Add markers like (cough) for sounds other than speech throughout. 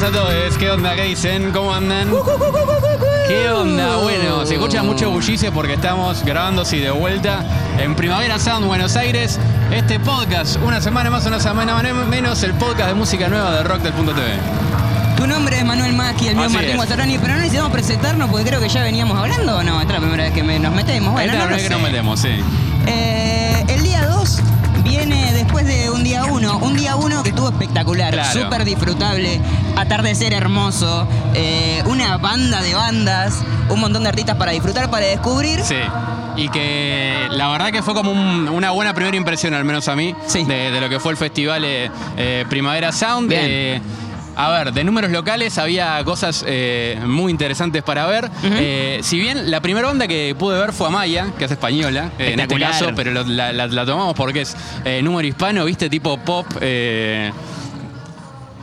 Buenas a todos, ¿qué onda? ¿Qué dicen? ¿Cómo andan? ¿Qué onda? Bueno, se escucha mucho bullicio porque estamos grabando así de vuelta en Primavera Sound Buenos Aires. Este podcast, una semana más, una semana menos, el podcast de música nueva de Rock del Punto TV. Tu nombre es Manuel Macchi, el mío Así Martín es. Guatarani, pero no necesitamos presentarnos porque creo que ya veníamos hablando o no, esta es la primera vez que me- nos metemos. Bueno, Esta es la primera que nos metemos, sí. Eh, el día 2 viene después de un día 1, un día 1 que estuvo espectacular, Claro. súper disfrutable, atardecer hermoso, eh, una banda de bandas, un montón de artistas para disfrutar, para descubrir. Sí. Y que la verdad que fue como un- una buena primera impresión, al menos a mí, Sí. de, de lo que fue el festival eh, eh, Primavera Sound. Bien. A ver, de números locales había cosas eh, muy interesantes para ver. Eh, si bien la primera banda que pude ver fue Amaya, que es española, eh, en este caso, pero lo- la, la- la tomamos porque es número hispano, viste, tipo pop.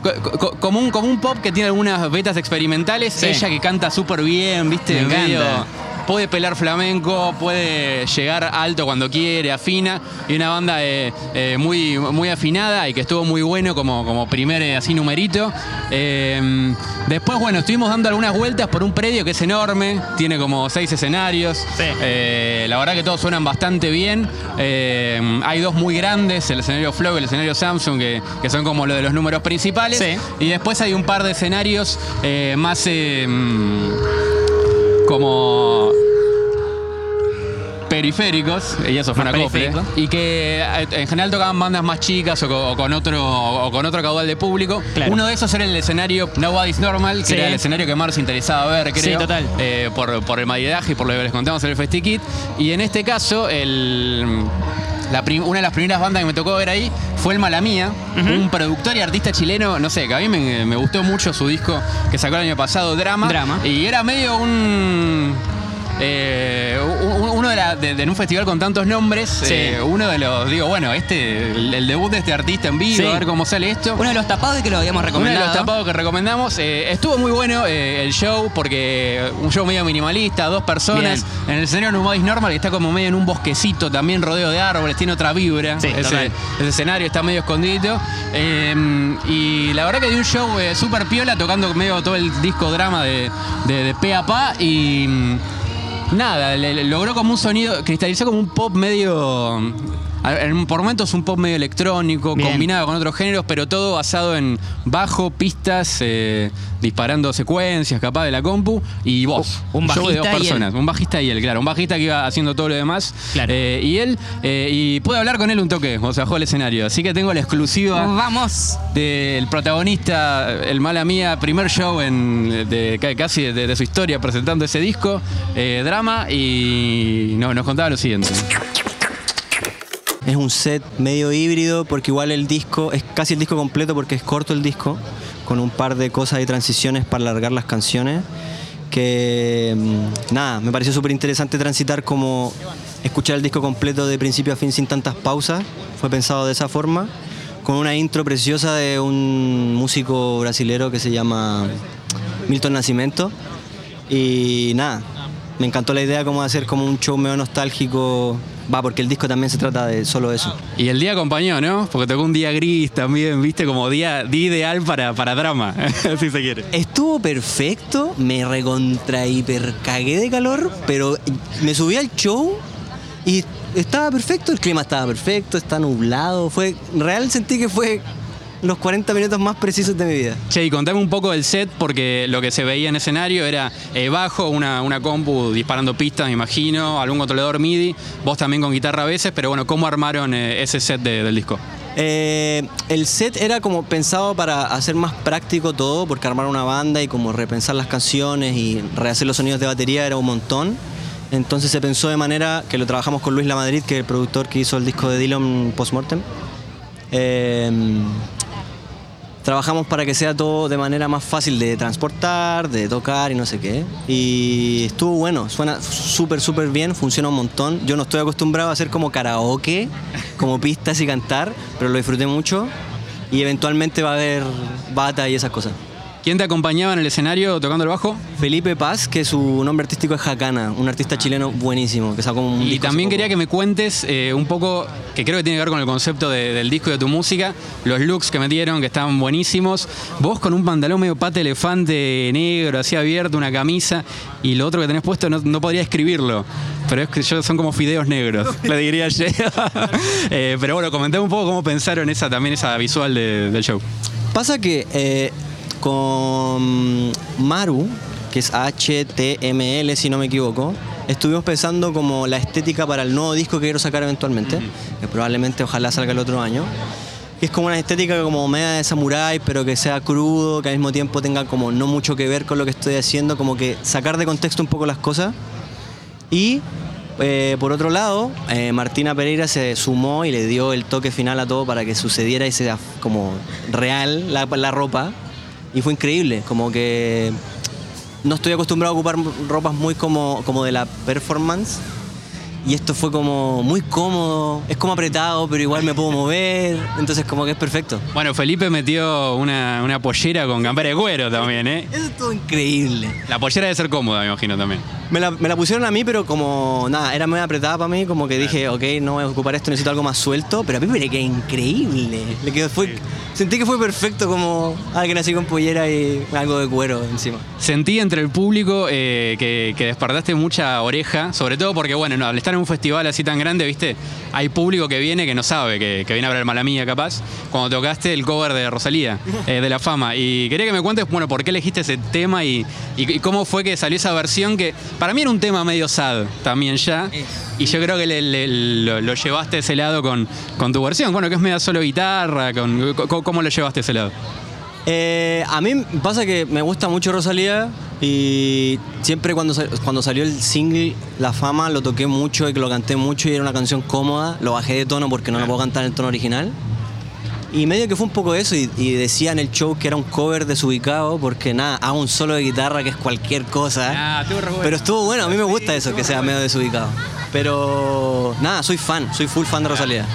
co- co- como, un, como un pop que tiene algunas vetas experimentales. Sí. Ella que canta súper bien, viste, Me encanta. Puede pelar flamenco, puede llegar alto cuando quiere, afina. Y una banda eh, eh, muy, muy afinada y que estuvo muy bueno como, como primer eh, así numerito. Eh, después, bueno, estuvimos dando algunas vueltas por un predio que es enorme, tiene como seis escenarios. Sí. La verdad que todos suenan bastante bien. Eh, hay dos muy grandes, el escenario Flow y el escenario Samsung, que, que son como lo de los números principales. Sí. Y después hay un par de escenarios más mm, como periféricos, y eso fue una cofre, periférico. y que eh, en general tocaban bandas más chicas o, co- o con otro o con otro caudal de público. Claro. Uno de esos era el escenario Nobody's Normal, que Sí. era el escenario que más nos interesaba ver, creo. Sí, total. eh, por, por el maridaje y por lo que les contamos en el FestiKit. Y en este caso, el, la prim- una de las primeras bandas que me tocó ver ahí fue el Malamía, un productor y artista chileno, no sé, que a mí me, me gustó mucho su disco que sacó el año pasado, Drama. Drama. Y era medio un. eh, de, de un festival con tantos nombres, Sí. eh, uno de los, digo, bueno, este, el, el debut de este artista en vivo, Sí. a ver cómo sale esto. Uno de los tapados que lo habíamos Uno de recomendado. los tapados que recomendamos. eh, estuvo muy bueno eh, el show porque un show medio minimalista, dos personas. En el escenario Numadis Normal que está como medio en un bosquecito, también rodeo de árboles, tiene otra vibra. Sí, ese, escenario está medio escondido. Eh, y la verdad que dio un show súper piola, tocando medio todo el disco drama de, de, de a pa. Y nada, logró como un sonido, cristalizó como un pop medio. En- Por momentos un pop medio electrónico, Bien. combinado con otros géneros, pero todo basado en bajo, pistas, eh, disparando secuencias capaz de la compu y voz. Un Show de dos bajista y él. personas. Un bajista y él, claro. Un bajista que iba haciendo todo lo demás. Claro. Eh, y él, eh, y pude hablar con él un toque, o sea, bajó el escenario. Así que tengo la exclusiva Vamos. del protagonista, el mala mía, primer show en, de, casi de, de su historia presentando ese disco, drama, y no, nos contaba lo siguiente. Es un set medio híbrido porque igual el disco es casi el disco completo porque es corto el disco, con un par de cosas y transiciones para alargar las canciones. Que mm, nada, me pareció súper interesante transitar como escuchar el disco completo de principio a fin sin tantas pausas. Fue pensado de esa forma, con una intro preciosa de un músico brasilero que se llama Milton Nascimento. Y nada, me encantó la idea como hacer como un show medio nostálgico. Va, porque el disco también se trata de solo eso. Y el día acompañó, ¿no? Porque tocó un día gris también, viste, como día, día ideal para, para drama, (laughs) si se quiere. Estuvo perfecto, me recontra hiper cagué de calor, pero me subí al show y estaba perfecto, el clima estaba perfecto, está nublado, fue real sentí que fue los 40 minutos más precisos de mi vida. Che, y contame un poco del set, porque lo que se veía en escenario era eh, bajo, una, una compu disparando pistas, me imagino, algún controlador MIDI, vos también con guitarra a veces, pero bueno, ¿cómo armaron eh, ese set de- del disco? Eh, el set era como pensado para hacer más práctico todo, porque armar una banda y como repensar las canciones y rehacer los sonidos de batería era un montón. Entonces se pensó de manera que lo trabajamos con Luis Lamadrid, que es el productor que hizo el disco de Dylan Postmortem. Eh, trabajamos para que sea todo de manera más fácil de transportar, de tocar y no sé qué. Y estuvo bueno, suena súper, súper bien, funciona un montón. Yo no estoy acostumbrado a hacer como karaoke, como pistas y cantar, pero lo disfruté mucho. Y eventualmente va a haber bata y esas cosas. ¿Quién te acompañaba en el escenario tocando el bajo? Felipe Paz, que su nombre artístico es Jacana, un artista chileno buenísimo, que sacó un Y también quería que me cuentes eh, un poco, que creo que tiene que ver con el concepto de- del disco y de tu música, los looks que metieron, que estaban buenísimos. Vos con un pantalón medio pata elefante negro, así abierto, una camisa, y lo otro que tenés puesto no, no podría escribirlo. Pero es que yo son como fideos negros, (laughs) le diría yo. (laughs) Eh, pero bueno, comentame un poco cómo pensaron esa también esa visual de- del show. Pasa que eh, con Maru, que es HTML si no me equivoco, estuvimos pensando como la estética para el nuevo disco que quiero sacar eventualmente, que probablemente ojalá salga el otro año. Que es como una estética como media de samurái, pero que sea crudo, que al mismo tiempo tenga como no mucho que ver con lo que estoy haciendo, como que sacar de contexto un poco las cosas. Y eh, por otro lado, eh, Martina Pereira se sumó y le dio el toque final a todo para que sucediera y sea como real la, la ropa. Y fue increíble, como que no estoy acostumbrado a ocupar ropas muy como, como de la performance. Y esto fue como muy cómodo, es como apretado, pero igual me puedo mover, entonces como que es perfecto. Bueno, Felipe metió una, una pollera con campera de cuero también, ¿eh? Eso es todo increíble. La pollera debe ser cómoda, me imagino también. Me la, me la pusieron a mí, pero como, nada, era muy apretada para mí, como que dije, ok, no voy a ocupar esto, necesito algo más suelto, pero a mí me le quedó increíble. Le quedó, fue, sentí que fue perfecto como alguien así con pollera y algo de cuero encima. Sentí entre el público eh, que, que despertaste mucha oreja, sobre todo porque, bueno, no, al estar en un festival así tan grande, viste, hay público que viene que no sabe, que, que viene a ver el Malamía capaz, cuando tocaste el cover de Rosalía, (laughs) eh, de La Fama. Y quería que me cuentes, bueno, por qué elegiste ese tema y, y- y cómo fue que salió esa versión que para mí era un tema medio sad también ya. Y yo creo que le- le- lo, lo llevaste a ese lado con, con tu versión, bueno, que es media solo guitarra, con, co- ¿cómo lo llevaste a ese lado? Eh, a mí pasa que me gusta mucho Rosalía y siempre cuando, cuando salió el single La Fama lo toqué mucho y lo canté mucho y era una canción cómoda. Lo bajé de tono porque no lo puedo cantar en el tono original. Y medio que fue un poco eso y, y decía en el show que era un cover desubicado porque nada, hago un solo de guitarra que es cualquier cosa. Estuvo re bueno. Pero estuvo bueno, a mí me gusta eso, que sea medio desubicado. Pero nada, soy fan, soy full fan de Rosalía.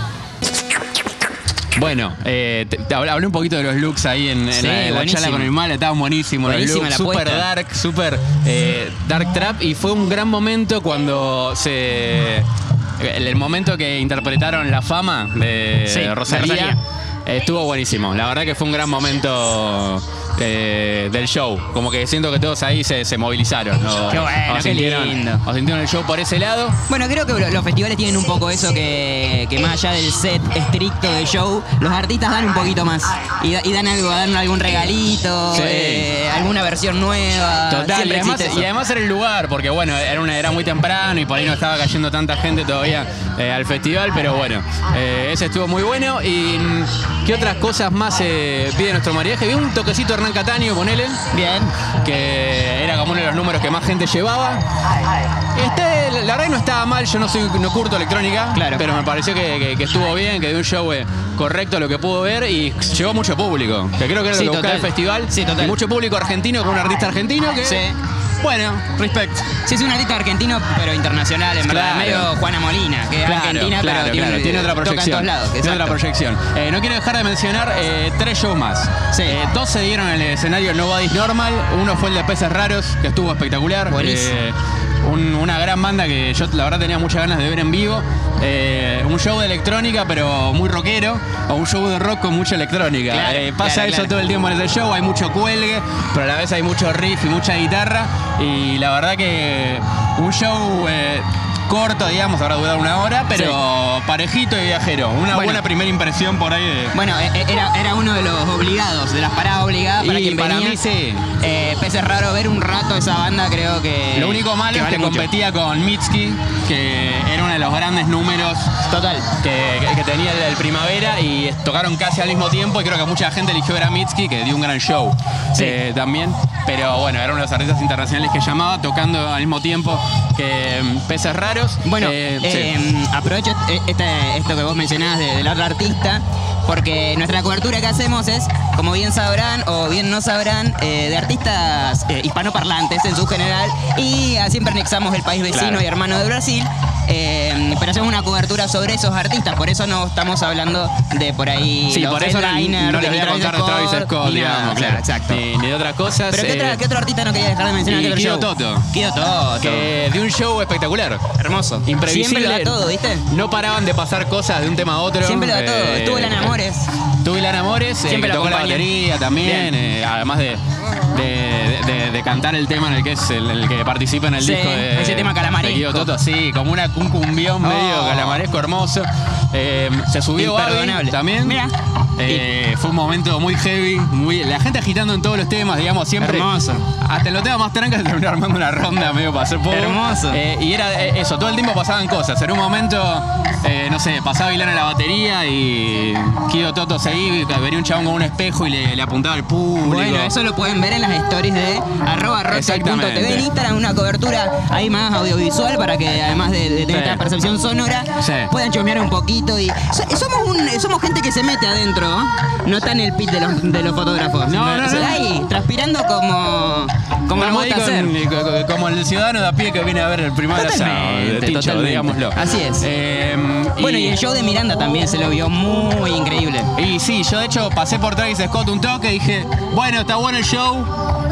Bueno, eh, te, te hablé un poquito de los looks ahí en, en Sí, la, en la charla con el mal, estaban buenísimos los looks, puesta. dark, super eh, dark trap y fue un gran momento cuando se el, el momento que interpretaron la fama de Sí, Rosalía, Rosalía. estuvo buenísimo. La verdad que fue un gran momento del show. Como que siento que todos ahí se, se movilizaron. ¿no? Qué bueno, O qué sintieron- lindo. o sintieron el show por ese lado. Bueno, creo que lo- los festivales tienen un poco eso que, que más allá del set estricto de show, los artistas dan un poquito más. Y, da- y dan algo, dan algún regalito, Sí. eh, alguna versión nueva. Total, y además, y además era el lugar, porque bueno, era, una, era muy temprano y por ahí no estaba cayendo tanta gente todavía eh, al festival, pero bueno, eh, ese estuvo muy bueno. ¿Y mm, qué otras cosas más pide nuestro mariaje? Vi un toquecito Hernán Cataño, ponele, Bien. que era como uno de los números que más gente llevaba. Este, la verdad no estaba mal, yo no soy no curto electrónica, Claro. pero me pareció que, que- que estuvo bien, que dio un show eh, correcto a lo que pudo ver y llegó mucho público, que creo que era Sí, lo que buscaba el festival. Sí, total. Y mucho público argentino con un artista argentino que... Sí. Bueno, respect. Sí, es un artista argentino, pero internacional, en verdad. Claro. Medio Juana Molina, que es Claro, argentina, claro, pero tiene, otra toca en proyección. todos lados. Tiene otra proyección. Eh, no quiero dejar de mencionar eh, tres shows más. Sí. Eh, dos se dieron en el escenario Nobody's Normal. Uno fue el de Peces Raros, que estuvo espectacular. Buenísimo. Eh, un- una gran banda que yo la verdad tenía muchas ganas de ver en vivo. Eh, un show de electrónica, pero muy rockero. O un show de rock con mucha electrónica. Claro, Eh, pasa claro, eso claro. todo el tiempo en ese show. Hay mucho cuelgue, pero a la vez hay mucho riff y mucha guitarra. Y la verdad que un show eh, corto, digamos, habrá durado una hora, pero parejito y viajero. Una Bueno. buena primera impresión por ahí de. Bueno, eh, eh, era, era uno de los obligados, de las paradas obligadas para Y quien para venía. mí sí. Eh, pese es raro ver un rato esa banda, creo que. Lo único malo es vale que mucho. competía con Mitski, que era uno de los grandes números Total. que, que- que tenía el, el primavera y tocaron casi al mismo tiempo y creo que mucha gente eligió ver a Mitski que dio un gran show Sí. eh, también pero bueno era uno de los artistas internacionales que llamaba tocando al mismo tiempo que mm, Peces Raros Bueno, Eh, sí. eh, aprovecho este- este- esto que vos mencionabas de- del otro artista, porque nuestra cobertura que hacemos es, como bien sabrán o bien no sabrán, eh, de artistas hispanoparlantes en su general, y siempre anexamos el país vecino Claro. y hermano de Brasil. Eh, pero hacemos una cobertura sobre esos artistas, por eso no estamos hablando de por ahí. Sí, los por eso no, les voy a contar de Travis Scott, digamos, claro, claro. exacto. Ni, ni de otras cosas. Pero ¿qué, otra- eh, qué otro artista no quería dejar de mencionar? y ¿Qué otro Kido show? Toto. Kido Toto. que de un show espectacular. Hermoso. Imprevisible. Siempre lo da todo, ¿viste? No paraban de pasar cosas de un tema a otro. Siempre lo da todo. Eh, Estuvo Lana Amores. Tuve Lana Amores, eh, Siempre que tocó la batería también, eh, además de, de, de- de cantar el tema en el que es el, el que participa en el Sí, disco de ese tema calamaresco. de Toto, sí, como una, un cumbión medio Oh. calamaresco hermoso. Eh, se subió Imperdonable. también. Mira. Eh, fue un momento muy heavy, muy, la gente agitando en todos los temas, digamos, siempre. Hermoso. Hasta en los temas más trancas se terminó armando una ronda medio para hacer poco. Hermoso. Eh, y era eh, eso, todo el tiempo pasaban cosas. En un momento, eh, no sé, pasaba Ilana la batería y Kido Toto se iba, venía un chabón con un espejo y le, le apuntaba al público. Bueno, eso lo pueden ver en las stories de arroba Exactamente. en Instagram, una cobertura ahí más audiovisual para que además de, de tener Sí. esta percepción sonora Sí. puedan chusmear un poquito y so- somos un- somos gente que se mete adentro, no está en el pit de los, de los fotógrafos. No, no, no. ahí, transpirando como como nos Estamos ahí gusta hacer. con- co- co- como el ciudadano de a pie que viene a ver el primer asado Totalmente, de Tincho, totalmente. digámoslo. Así es. Eh, Bueno, y el show de Miranda también se lo vio muy increíble. Y sí, yo de hecho pasé por Travis Scott un toque y dije, bueno, está bueno el show.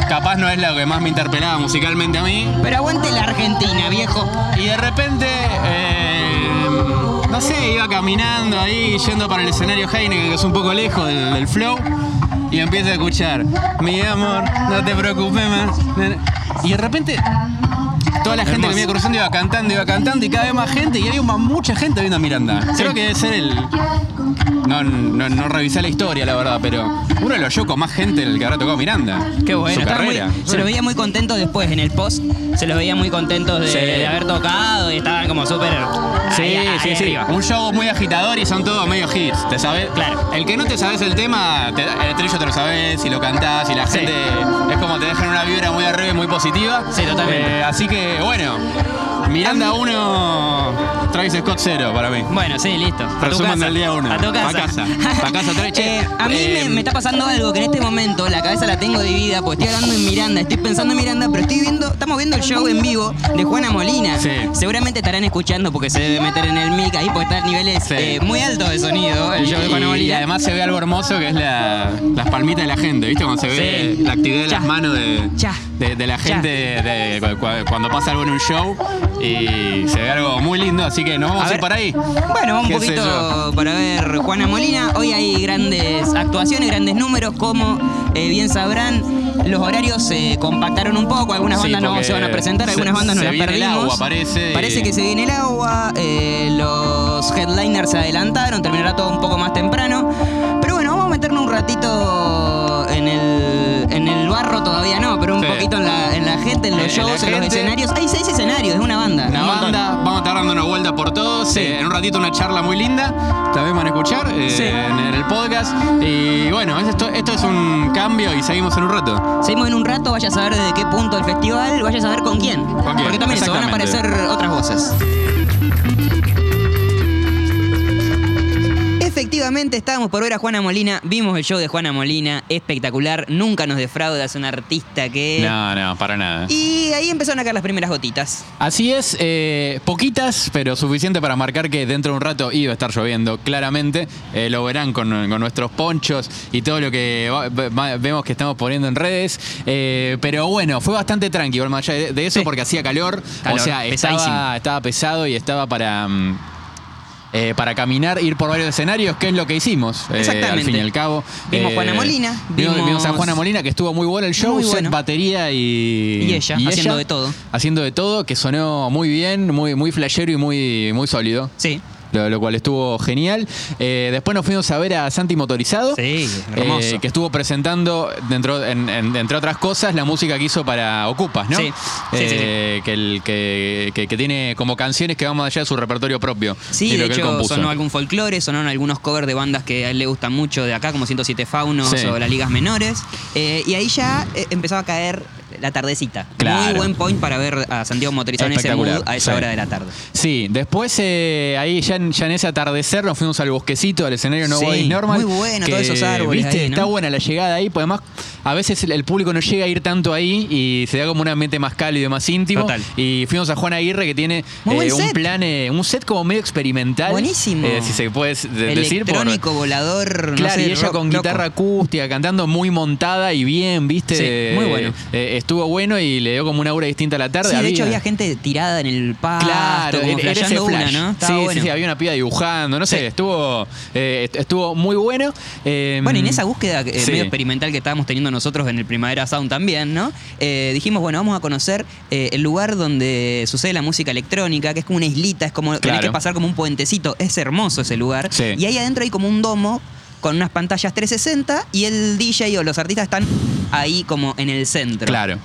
Capaz no es lo que más me interpelaba musicalmente a mí. Pero aguante la Argentina, viejo. Y de repente, eh, no sé, iba caminando ahí, yendo para el escenario Heineken, que es un poco lejos del, del flow, y empiezo a escuchar, mi amor, no te preocupes más. Y de repente, toda la gente Hermoso. que me iba cruzando iba cantando, iba cantando, y cada vez más gente, y había más- mucha gente viendo a Miranda. Creo que debe ser el... No, no, no revisé la historia, la verdad, pero uno de los shows con más gente en el que habrá tocado Miranda. Qué bueno, Su muy- se los veía muy contentos después en el post, se los veía muy contentos de, Sí. de haber tocado y estaban como súper Sí, ahí- ahí sí, sí. arriba. Un show muy agitador y son todos medio hits, ¿te sabes? Claro. El que no te sabes el tema, te- el estribillo te lo sabes y lo cantás y la Sí. gente es como te dejan una vibra muy arriba y muy positiva. Sí, totalmente. Eh, así que, bueno, Miranda 1, Travis Scott 0 para mí. Bueno, sí, listo. A tu Resumen casa. del día uno. A tu casa. Casa. (laughs) Pa' casa, Travis. Che, Eh, a mí eh, me, me está pasando algo que en este momento la cabeza la tengo dividida porque estoy hablando en Miranda, estoy pensando en Miranda, pero estoy viendo, estamos viendo el show en vivo de Juana Molina. Sí. Seguramente estarán escuchando porque se debe meter en el mic ahí porque está a niveles Sí. eh, muy altos de sonido el Y, show de Juana y Molina. además se ve algo hermoso que es la- las palmitas de la gente, ¿viste? Cuando se ve Sí. la actividad de Ya. las manos de, Ya. de, de la Ya. gente de- de- cu- cu- cuando pasa algo en un show y se ve algo muy lindo, así que nos vamos a, ver. ir para ahí. Bueno, un ¿Qué sé poquito para ver Juana Molina. Hoy hay grandes actuaciones, grandes números, como eh, bien sabrán, los horarios se compactaron un poco, algunas Sí, bandas no se van a presentar, se- algunas bandas no se las viene el perdimos. agua, parece, y- Parece que se viene el agua, eh, los headliners se adelantaron, terminará todo un poco más temprano. Pero bueno, vamos a meternos un ratito todavía no, pero un Sí. poquito en la, en la gente, en los En la shows, en los escenarios. Hay seis escenarios, es una banda. Una banda, vamos a estar dando una vuelta por todos. Sí. eh, en un ratito una charla muy linda. También van a escuchar eh, Sí. en, en el podcast. Y bueno, esto, esto es un cambio y seguimos en un rato. Seguimos en un rato, vaya a saber desde qué punto del festival, vaya a saber con quién. quién, Porque también eso, van a aparecer otras voces. Efectivamente, estábamos por ver a Juana Molina, vimos el show de Juana Molina, espectacular, nunca nos defrauda, es un artista que... No, no, para nada. Y ahí empezaron a caer las primeras gotitas. Así es, eh, poquitas, pero suficiente para marcar que dentro de un rato iba a estar lloviendo, claramente. Eh, lo verán con, con nuestros ponchos y todo lo que va- va- vemos que estamos poniendo en redes. Eh, pero bueno, fue bastante tranquilo, más allá de, de eso, Sí. porque hacía calor. Calor, o sea, estaba pesado y estaba para. mm, eh, para caminar, ir por varios escenarios, que es lo que hicimos, eh, al fin y al cabo. Vimos Juana Molina, Vimos, vimos- vimos a Juana Molina, que estuvo muy bueno el show, Muy set, bueno. batería y, Y ella, haciendo de todo. haciendo de todo, que sonó muy bien, muy, muy flashero y muy, muy sólido. Sí. Lo, lo cual estuvo genial. Eh, después nos fuimos a ver a Santi Motorizado. Sí, hermoso. eh, que estuvo presentando, dentro, en- en- entre otras cosas, la música que hizo para Ocupas, ¿no? Sí, sí, sí, sí. Eh, Que, el, que, que- que tiene como canciones que van más allá de su repertorio propio. Sí, de hecho sonó algún folclore, sonaron algunos covers de bandas que a él le gustan mucho de acá, como 107 Faunos o las ligas menores. Eh, y ahí ya empezaba a caer la tardecita. Claro. Muy buen point para ver a Santiago motorizado en ese mood a esa sí. hora de la tarde. Sí, después eh, ahí ya en, ya en ese atardecer nos fuimos al bosquecito, al escenario No Sí, Normal. muy bueno, que, todos esos árboles Viste, ahí, ¿no? está buena la llegada ahí, pues además a veces el, el público no llega a ir tanto ahí y se da como un ambiente más cálido, más íntimo. Total. Y fuimos a Juan Aguirre que tiene eh, un plan, eh, un set como medio experimental. Buenísimo. eh, si se puede de- decir. por- Electrónico, volador, no Claro, sé, y ella rock con loco. guitarra acústica, cantando muy montada y bien, ¿viste? Sí, muy bueno. Estuvo bueno y le dio como una aura distinta a la tarde. Sí, de hecho había gente tirada en el pasto, Claro, como era- ese una. ¿no? Estaba sí, bueno. sí, sí, había una piba dibujando, no sé, Sí. estuvo, eh, est- estuvo muy bueno. Eh, Bueno, y en esa búsqueda eh, medio experimental que estábamos teniendo nosotros en el Primavera Sound también, ¿no? Eh, dijimos, bueno, vamos a conocer eh, el lugar donde sucede la música electrónica, que es como una islita, es como tenés Claro. que pasar como un puentecito, es hermoso ese lugar. Y ahí adentro hay como un domo con unas pantallas 360 y el DJ o los artistas están ahí como en el centro. Claro.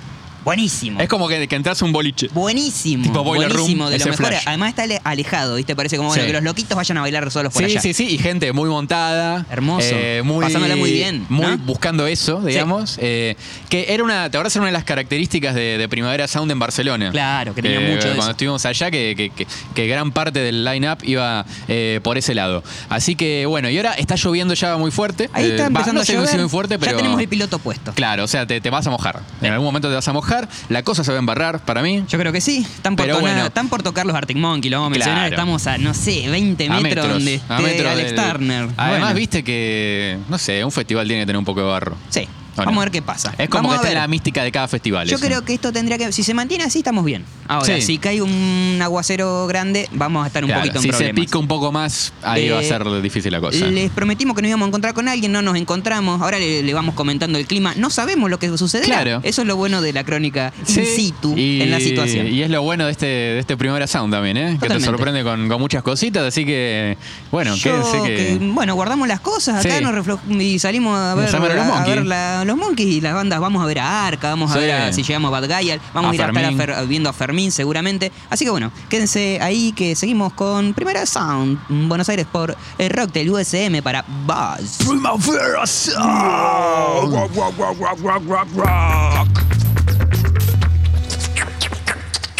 Buenísimo. Es como que, que entras a un boliche. Buenísimo. Tipo Boiler buenísimo, Room, de lo ese mejor. flash. Además está ale- alejado, ¿viste? Parece como bueno, Sí. que los loquitos vayan a bailar solos por Sí, allá. sí, sí, y gente muy montada. Hermoso. eh, muy, Pasándola muy bien, Muy ¿no? buscando eso, digamos. eh, que era una, te acordás, era una de las características de, de Primavera Sound en Barcelona. Claro, que tenía Eh, mucho de Cuando eso. estuvimos allá, que, que- que- que gran parte del line-up iba eh, por ese lado. Así que, bueno, y ahora está lloviendo ya muy fuerte. Ahí Eh, está va, empezando no sé a llover. muy fuerte, pero. Ya tenemos el piloto puesto. Claro, o sea, te, te vas a mojar. En algún momento te vas a mojar. La cosa se va a embarrar para mí. Yo creo que sí. Están por, Pero tonar- bueno. están por tocar los Arctic Monkey, lo vamos a mencionar. Claro. Estamos a, no sé, 20 A metros, donde esté metros Alex del- Turner. Además, Bueno, viste que, no sé, un festival tiene que tener un poco de barro. Sí. ¿O Vamos a ver qué pasa. Es como Vamos que a está en ver. la mística de cada festival. Yo eso. creo que esto tendría que. Si se mantiene así, estamos bien. Ahora, Sí. si cae un aguacero grande, vamos a estar un Claro, poquito en si se problemas. pica un poco más, ahí va a Eh, ser difícil la cosa. Les prometimos que nos íbamos a encontrar con alguien, no nos encontramos. Ahora le, le vamos comentando el clima. No sabemos lo que sucederá. Claro. Eso es lo bueno de la crónica Sí, in situ y, en la situación. Y es lo bueno de este, de este Primera Sound también, ¿eh? Que te Totalmente. sorprende con, con muchas cositas, así que, bueno, Yo quédense que... que, bueno, guardamos las cosas acá Sí. nos reflo- y salimos a ver, Nos a los a- a Monkeys. ver la- los Monkeys y las bandas. Vamos a ver a Arca, vamos a ver a- si llegamos a Bad Guy, vamos A a ir a estar a Fermín. Fer- viendo a Fermín seguramente. Así que bueno, quédense ahí que seguimos con Primera Sound en Buenos Aires por el Rock del USM para Buzz. Primavera Sound.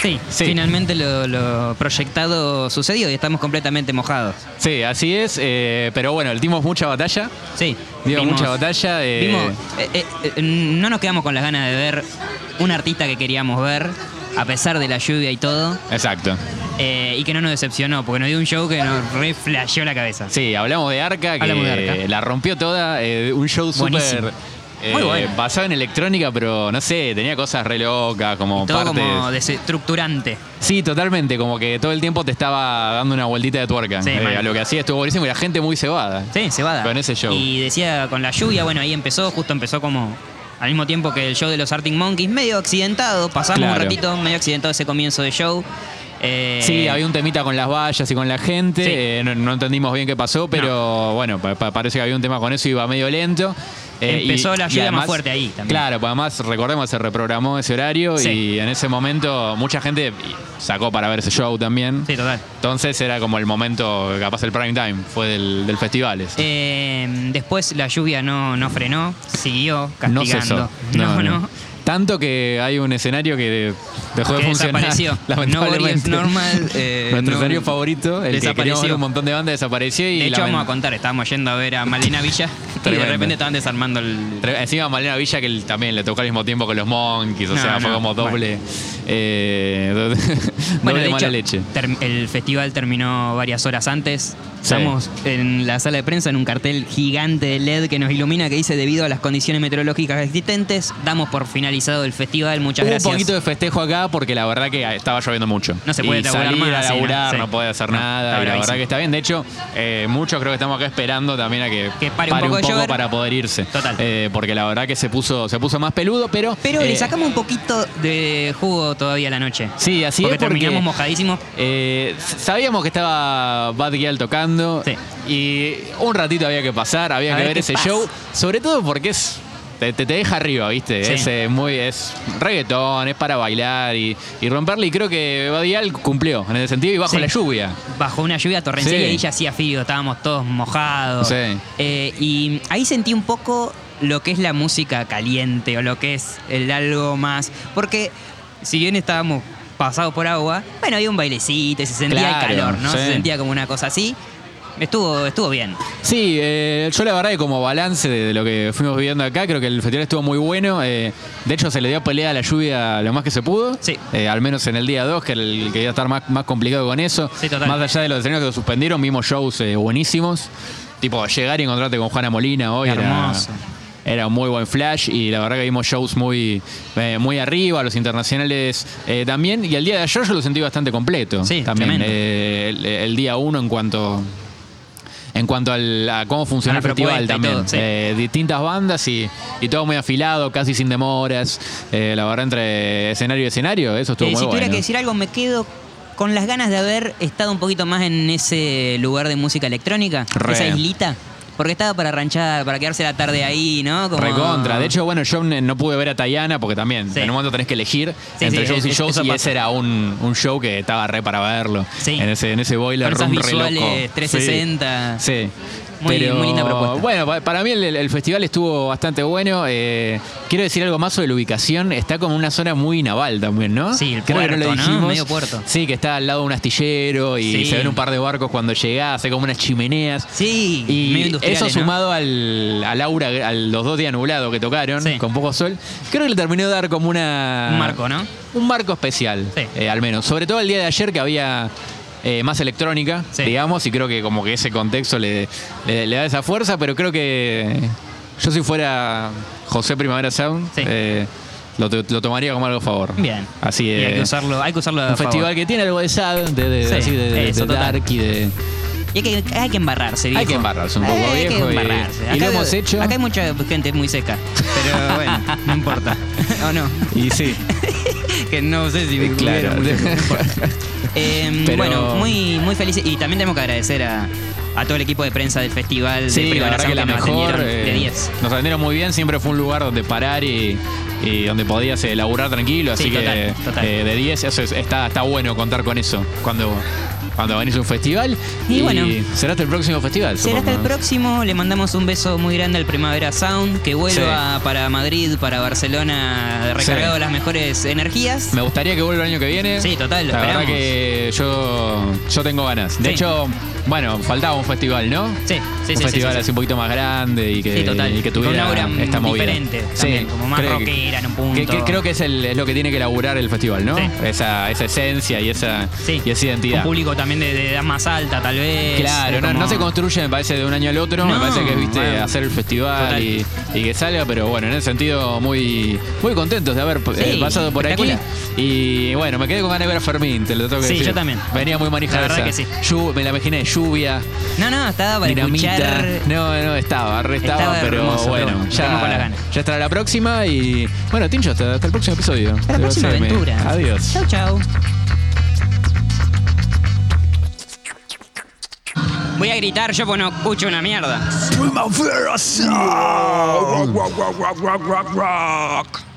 Sí, Sí. finalmente lo, lo proyectado sucedió y estamos completamente mojados. Sí, así es, eh, pero bueno, el dimos mucha batalla. Sí. Dio vimos- mucha batalla. eh, Vimos, eh, no nos quedamos con las ganas de ver un artista que queríamos ver, a pesar de la lluvia y todo, Exacto. eh, y que no nos decepcionó, porque nos dio un show que nos reflasheó la cabeza. Sí, hablamos de Arca, que Hablamos de Arca. la rompió toda. eh, un show Buenísimo. Eh, Muy bueno. basado en electrónica, pero no sé, tenía cosas re locas, como Todo como desestructurante. Sí, totalmente, como que todo el tiempo te estaba dando una vueltita de tuerca. Sí, eh, a lo que hacía estuvo buenísimo y la gente muy cebada. Sí, va Con ese show. Y decía con la lluvia, bueno, ahí empezó, justo empezó como al mismo tiempo que el show de los Arctic Monkeys, medio accidentado, pasamos Claro. un ratito, medio accidentado ese comienzo de show. Eh, Sí, había un temita con las vallas y con la gente. Sí. eh, no, no entendimos bien qué pasó, pero bueno, pa- pa- parece que había un tema con eso, iba medio lento. Eh, Empezó y- la lluvia además- más fuerte ahí también. Claro, pues además recordemos se reprogramó ese horario Sí. y en ese momento mucha gente sacó para ver ese show también. Sí, total. Entonces era como el momento, capaz el prime time, fue del, del festival. ese. Eh, después la lluvia no, no frenó, siguió no castigando. no. (laughs) no. Tanto que hay un escenario que dejó de funcionar. desapareció. (laughs) Lamentablemente. Is normal, (laughs) eh, Nuestro no- escenario favorito, el que queríamos desapareció. ver un montón de bandas, desapareció y De hecho, vamos a contar, estábamos yendo a ver a Malena Villa (laughs) y de repente estaban desarmando el. Encima Malena Villa que él también le tocó al mismo tiempo que los Monkeys, o No, sea, fue no, como doble, eh, Bueno, de mala hecho, leche. el festival terminó varias horas antes. Sí. Estamos en la sala de prensa en un cartel gigante de LED que nos ilumina que dice debido a las condiciones meteorológicas existentes, damos por finalizado el festival. Muchas Hubo gracias. un poquito de festejo acá porque la verdad que estaba lloviendo mucho. No se puede y laburar salir más, a no, laburar, sí. no, puede hacer No, nada. Y la verdad que está bien. De hecho, eh, muchos creo que estamos acá esperando también a que, Que pare un poco llover. para poder irse. Total. Eh, porque la verdad que se puso, se puso más peludo, pero. Pero eh, le sacamos un poquito de jugo todavía a la noche. Sí, así porque es. Porque terminamos mojadísimos. eh, sabíamos que estaba Bad Gyal tocando. Sí. Y un ratito había que pasar, había A que ver ese pasa. show. Sobre todo porque es. Te, te- te deja arriba, ¿viste? Sí. Es eh, muy. Es reggaetón, es para bailar y, y romperle. Y creo que Bad Gyal cumplió en ese sentido y bajo Sí. la lluvia. Bajo una lluvia torrencial Sí. y ya hacía frío, estábamos todos mojados. Sí. Eh, y ahí sentí un poco lo que es la música caliente o lo que es el algo más. Porque si bien estábamos pasados por agua, bueno, había un bailecito y se sentía Claro, el calor, ¿no? Se sentía como una cosa así. Estuvo, estuvo bien. Sí, eh, yo la verdad que como balance de, de lo que fuimos viviendo acá, creo que el festival estuvo muy bueno. eh, de hecho, se le dio pelea a la lluvia lo más que se pudo. Sí. Eh, al menos en el día 2, que el que iba a estar más, más complicado con eso. Sí, total. Más allá de los escenarios que lo suspendieron, vimos shows eh, buenísimos. Tipo, llegar y encontrarte con Juana Molina hoy era, Hermoso. era un muy buen flash y la verdad que vimos shows muy, eh, muy arriba, los internacionales eh, también. Y el día de ayer yo lo sentí bastante completo. Sí, también. eh, el, el día 1 en cuanto en cuanto al- a cómo funciona A el festival también. todo, sí. Eh, distintas bandas y, y todo muy afilado, casi sin demoras. Eh, la verdad, entre escenario y escenario, eso estuvo Eh, muy si tuviera bueno. que decir algo, me quedo con las ganas de haber estado un poquito más en ese lugar de música electrónica, Re. esa islita. Porque estaba para ranchar, para quedarse la tarde ahí, ¿no? Como- Recontra. De hecho, bueno, yo no pude ver a Tayana porque también Sí. en un momento tenés que elegir Sí, entre sí, shows y shows y ese era un, un show que estaba re para verlo. Sí. En ese, en ese boiler room re loco. visuales 360. Sí. Muy- Pero, muy linda propuesta. Bueno, pa- para mí el, el festival estuvo bastante bueno. Eh, quiero decir algo más sobre la ubicación. Está como una zona muy naval también, ¿no? Sí, el Creo que puerto, lo ¿no? dijimos. Medio puerto. Sí, que está al lado de un astillero y Sí. se ven un par de barcos cuando llegás, hay como unas chimeneas. Sí, medio Y industriales, eso ¿no? sumado al, al aura, a los dos días nublados que tocaron, Sí. con poco sol, creo que le terminó de dar como una... Un marco, ¿no? Un marco especial, Sí. eh, al menos. Sobre todo el día de ayer que había eh, más electrónica, Sí. digamos, y creo que como que ese contexto le, le- le da esa fuerza, pero creo que yo si fuera José Primavera Sound, Sí. eh, lo, to- lo tomaría como algo a favor. Bien. Así Y hay que usarlo, hay que usarlo a un favor. festival que tiene algo de sad, de, de- Sí, así de, de- eso, de total. dark y de... Y hay que, hay que embarrarse, viejo. Hay que embarrarse un poco, Hay viejo, que y- embarrarse. y lo hemos hecho. Acá hay mucha gente muy seca. Pero (laughs) bueno, no importa. ¿O no? Y sí. (laughs) que no sé si me Claro. incluyeron no importa. (laughs) Eh, Pero- Bueno, muy, muy felices. Y también tenemos que agradecer a, a todo el equipo de prensa del festival de Sí, la Primavera verdad que Sound la nos mejor. atendieron eh, de 10. Nos atendieron muy bien, siempre fue un lugar donde parar y, y donde podías eh, laburar tranquilo, así Sí, que total. eh, de 10 eso es- está, está bueno contar con eso cuando, cuando venís a un festival. Y bueno. será hasta el próximo festival. Será hasta el próximo. Le mandamos un beso muy grande al Primavera Sound. Que vuelva para Madrid, para Barcelona, recargado Sí. las mejores energías. Me gustaría que vuelva el año que viene. Sí, total, lo La verdad esperamos. que yo, yo tengo ganas. De Sí. hecho, bueno, faltaba un festival, ¿no? Sí, sí, un festival sí, sí. así un poquito más grande y que, y que Con tuviera una aura esta movida. diferente también, como más creo rockera en un punto. que- que creo que es, el- es lo que tiene que laburar el festival, ¿no? Esa, esa esencia y esa, y esa Un identidad. público también de, de edad más alta, tal vez. Claro, no, como- no se construye, me parece, de un año al otro. me No, parece que viste bueno. hacer el festival y, y que salga, pero bueno, en ese sentido, muy, muy contentos de haber eh, Sí, pasado por aquí. Y bueno, me quedé con ganas de ver a Fermín, te lo tengo que Sí, decir. yo también. Venía muy manijada. La verdad esa. que sí. Llu- me la imaginé, lluvia, No, no, estaba para dinamita. escuchar. No, no, estaba, re estaba, pero hermoso, bueno, bueno, estamos con las ya, ganas. ya estará la próxima. Y bueno, Tincho, hasta, hasta el próximo episodio. Hasta la próxima aventura. Adiós. Chau, chau. Voy a gritar yo porque no escucho una mierda. Primavera Sound. Rock, rock, rock, rock, rock, rock, rock.